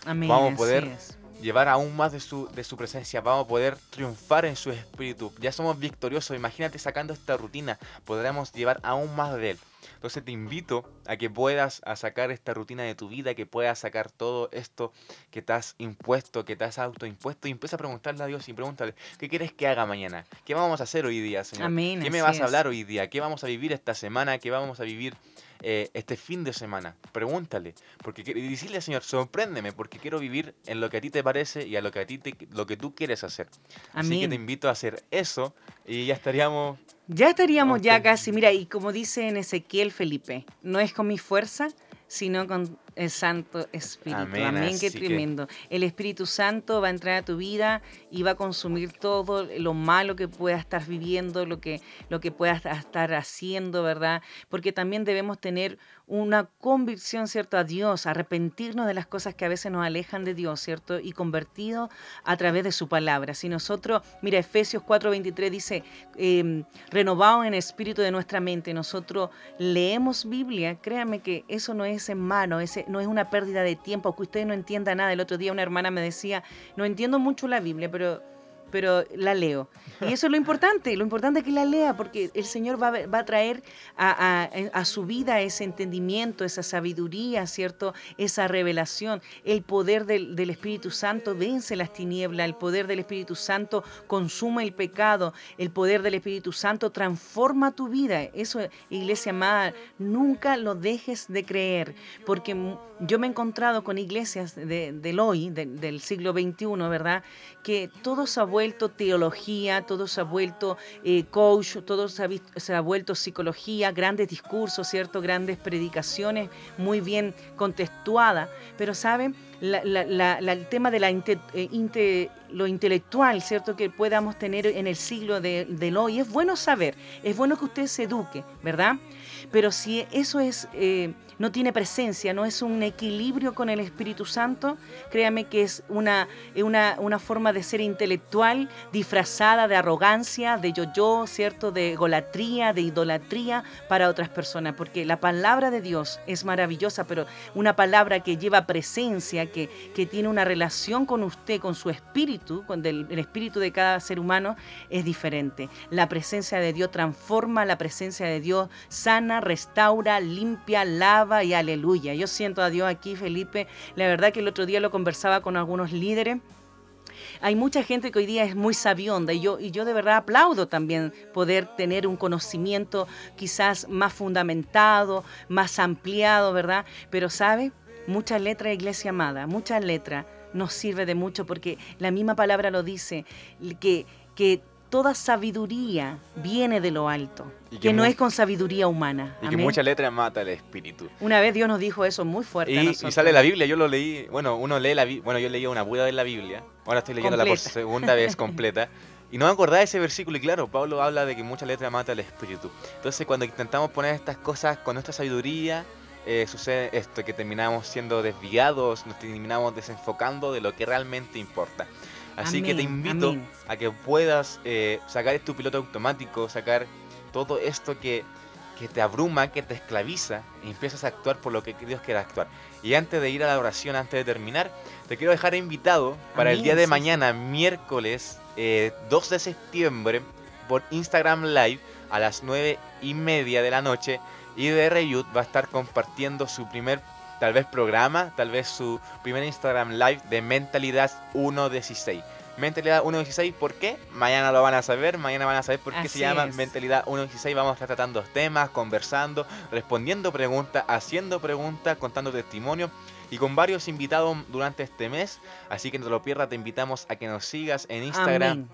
Amén, vamos a poder. Llevar aún más de su, de su presencia, vamos a poder triunfar en su espíritu. Ya somos victoriosos, imagínate sacando esta rutina, podremos llevar aún más de él. Entonces te invito a que puedas a sacar esta rutina de tu vida, que puedas sacar todo esto que te has impuesto, que te has autoimpuesto y empieza a preguntarle a Dios y pregúntale, ¿qué quieres que haga mañana? ¿Qué vamos a hacer hoy día, Señor? ¿Qué me vas a hablar hoy día? ¿Qué vamos a vivir esta semana? ¿Qué vamos a vivir eh, este fin de semana. Pregúntale, porque y decirle, Señor, sorpréndeme, porque quiero vivir en lo que a ti te parece y a lo que a ti te, lo que tú quieres hacer. Así que te invito a hacer eso y ya estaríamos. Ya estaríamos ya casi, mira, y como dice en Ezequiel Felipe, no es con mi fuerza, sino con el Santo Espíritu. Amén, qué tremendo. El Espíritu Santo va a entrar a tu vida y va a consumir todo lo malo que puedas estar viviendo, lo que, lo que puedas estar haciendo, ¿verdad? Porque también debemos tener una convicción, ¿cierto?, a Dios, arrepentirnos de las cosas que a veces nos alejan de Dios, ¿cierto? Y convertido a través de su palabra. Si nosotros, mira, Efesios 4:23 dice, eh, renovado en el espíritu de nuestra mente, nosotros leemos Biblia, créanme que eso no es en mano, ese, no es una pérdida de tiempo, que usted no entienda nada. El otro día una hermana me decía, no entiendo mucho la Biblia, pero pero la leo. Y eso es lo importante, lo importante es que la lea, porque el Señor va, a traer a, su vida ese entendimiento, esa sabiduría, ¿cierto? Esa revelación. El poder del, Espíritu Santo vence las tinieblas, el poder del Espíritu Santo consume el pecado, el poder del Espíritu Santo transforma tu vida. Eso, iglesia amada, nunca lo dejes de creer, porque yo me he encontrado con iglesias de, del hoy, del siglo XXI, ¿verdad? Que todo se ha vuelto teología, todo se ha vuelto eh, coach, todo se ha, se ha, vuelto psicología, grandes discursos, ¿cierto? Grandes predicaciones muy bien contextuadas. Pero, ¿saben? el tema de la eh, lo intelectual, ¿cierto? Que podamos tener en el siglo de, del hoy. Es bueno saber, es bueno que usted se eduque, ¿verdad? Pero si eso es... Eh, no tiene presencia, no es un equilibrio con el Espíritu Santo, créame que es una, una, una forma de ser intelectual disfrazada de arrogancia, de yo-yo, ¿cierto? De golatría, de idolatría para otras personas, porque la palabra de Dios es maravillosa, pero una palabra que lleva presencia, que, que tiene una relación con usted, con su espíritu, con el espíritu de cada ser humano, es diferente. La presencia de Dios transforma, la presencia de Dios sana, restaura, limpia, lava y aleluya. Yo siento a Dios aquí, Felipe. La verdad que el otro día lo conversaba con algunos líderes. Hay mucha gente que hoy día es muy sabionda y yo, y yo de verdad aplaudo también poder tener un conocimiento quizás más fundamentado, más ampliado, ¿verdad? Pero sabe, mucha letra, iglesia amada, mucha letra nos sirve de mucho porque la misma palabra lo dice, que, que toda sabiduría viene de lo alto, y que, no es con sabiduría humana. Y que mucha letra mata el espíritu. Una vez Dios nos dijo eso muy fuerte. Y, sale la Biblia, yo lo leí, bueno, uno lee la bueno, yo leí una Buda de la Biblia, ahora estoy leyéndola por segunda vez completa. Y no me acordaba de ese versículo, y claro, Pablo habla de que mucha letra mata el espíritu. Entonces, cuando intentamos poner estas cosas con nuestra sabiduría, eh, sucede esto, que terminamos siendo desviados, nos terminamos desenfocando de lo que realmente importa. Así que te invito a que puedas eh, sacar tu piloto automático, sacar todo esto que, te abruma, que te esclaviza, y empiezas a actuar por lo que Dios quiere actuar. Y antes de ir a la oración, antes de terminar, te quiero dejar invitado para el día de mañana, miércoles 2 eh, de septiembre, por Instagram Live a las 9 y media de la noche. IDR Youth va a estar compartiendo su primer tal vez programa, tal vez su primer Instagram Live de Mentalidad 116. Mentalidad 116, ¿por qué? Mañana lo van a saber, mañana van a saber por qué se llama Mentalidad 116. Vamos a estar tratando temas, conversando, respondiendo preguntas, haciendo preguntas, contando testimonios y con varios invitados durante este mes. Así que no te lo pierdas, te invitamos a que nos sigas en Instagram,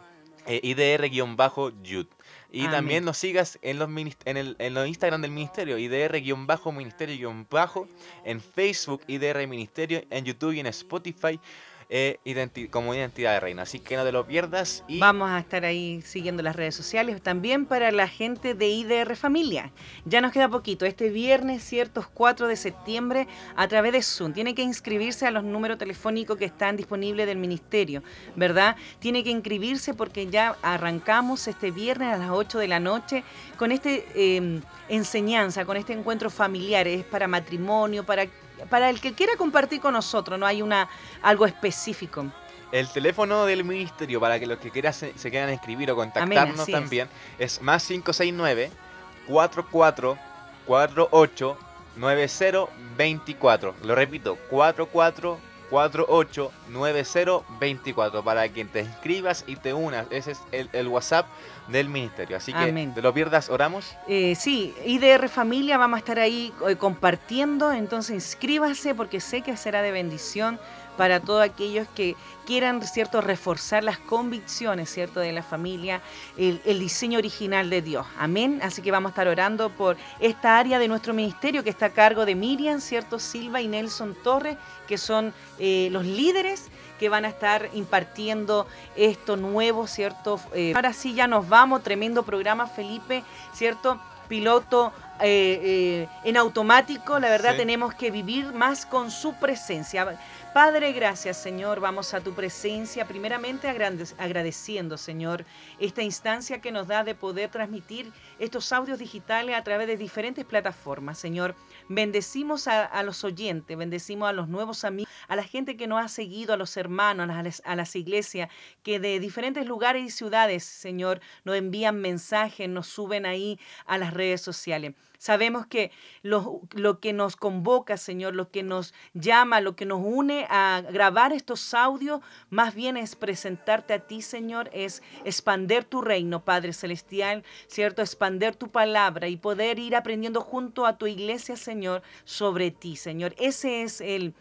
eh, IDR-Youth. Y también nos sigas en los, en, el, en los Instagram del ministerio, IDR-Ministerio-Bajo, en Facebook, IDR Ministerio, en YouTube y en Spotify eh, como identidad de reina. Así que no te lo pierdas. Y... Vamos a estar ahí siguiendo las redes sociales. También para la gente de IDR Familia. Ya nos queda poquito. Este viernes, ciertos 4 de septiembre, a través de Zoom. Tiene que inscribirse a los números telefónicos que están disponibles del ministerio, ¿verdad? Tiene que inscribirse porque ya arrancamos este viernes a las 8 de la noche con este em, enseñanza, con este encuentro familiar. Es para matrimonio, para para el que quiera compartir con nosotros, no hay una, algo específico. El teléfono del ministerio para que los que quieran se, quieran inscribir o contactarnos también es. más 569 44 48 9024. Lo repito, 44 489024 para que te inscribas y te unas. Ese es el, WhatsApp del ministerio. Así que te lo pierdas, oramos. Eh, sí, IDR Familia, vamos a estar ahí eh, compartiendo. Entonces inscríbase porque sé que será de bendición para todos aquellos que quieran, ¿cierto?, reforzar las convicciones, ¿cierto?, de la familia, el, diseño original de Dios. Amén. Así que vamos a estar orando por esta área de nuestro ministerio que está a cargo de Miriam, ¿cierto?, Silva y Nelson Torres, que son eh, los líderes que van a estar impartiendo esto nuevo, ¿cierto? Eh, ahora sí ya nos vamos, tremendo programa, Felipe, ¿cierto? Piloto eh, en automático, la verdad tenemos que vivir más con su presencia. Padre, gracias Señor, vamos a tu presencia, primeramente agradeciendo Señor esta instancia que nos da de poder transmitir estos audios digitales a través de diferentes plataformas, Señor. Bendecimos a, los oyentes, bendecimos a los nuevos amigos, a la gente que nos ha seguido, a los hermanos, a las, a las iglesias, que de diferentes lugares y ciudades, Señor, nos envían mensajes, nos suben ahí a las redes sociales. Sabemos que lo, lo, que nos convoca, Señor, lo que nos llama, lo que nos une a grabar estos audios, más bien es presentarte a ti, Señor, es expander tu reino, Padre Celestial, ¿cierto? Expander tu palabra y poder ir aprendiendo junto a tu iglesia, Señor, sobre ti, Señor. Ese es el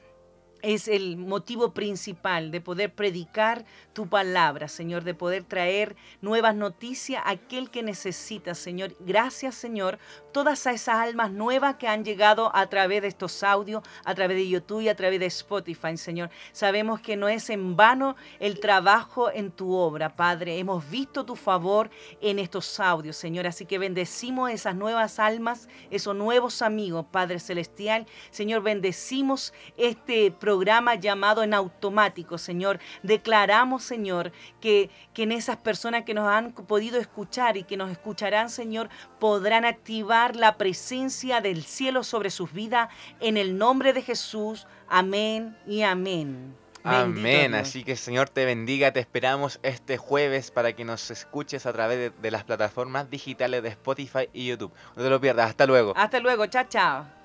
es el motivo principal de poder predicar tu palabra, Señor, de poder traer nuevas noticias a aquel que necesita, Señor. Gracias, Señor, todas esas almas nuevas que han llegado a través de estos audios, a través de YouTube y a través de Spotify, Señor. Sabemos que no es en vano el trabajo en tu obra, Padre. Hemos visto tu favor en estos audios, Señor. Así que bendecimos esas nuevas almas, esos nuevos amigos, Padre Celestial. Señor, bendecimos este programa programa llamado en automático, Señor. Declaramos, Señor, que, que en esas personas que nos han podido escuchar y que nos escucharán, Señor, podrán activar la presencia del cielo sobre sus vidas en el nombre de Jesús. Amén y amén. Amén. Así que Señor te bendiga. Te esperamos este jueves para que nos escuches a través de, de las plataformas digitales de Spotify y YouTube. No te lo pierdas. Hasta luego. Hasta luego. Chao, chao.